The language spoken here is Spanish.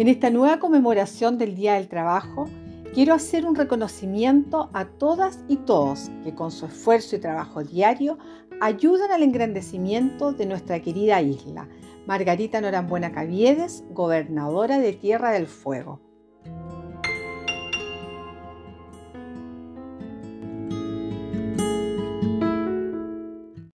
En esta nueva conmemoración del Día del Trabajo, quiero hacer un reconocimiento a todas y todos que con su esfuerzo y trabajo diario ayudan al engrandecimiento de nuestra querida isla. Margarita Norambuena Caviedes, gobernadora de Tierra del Fuego.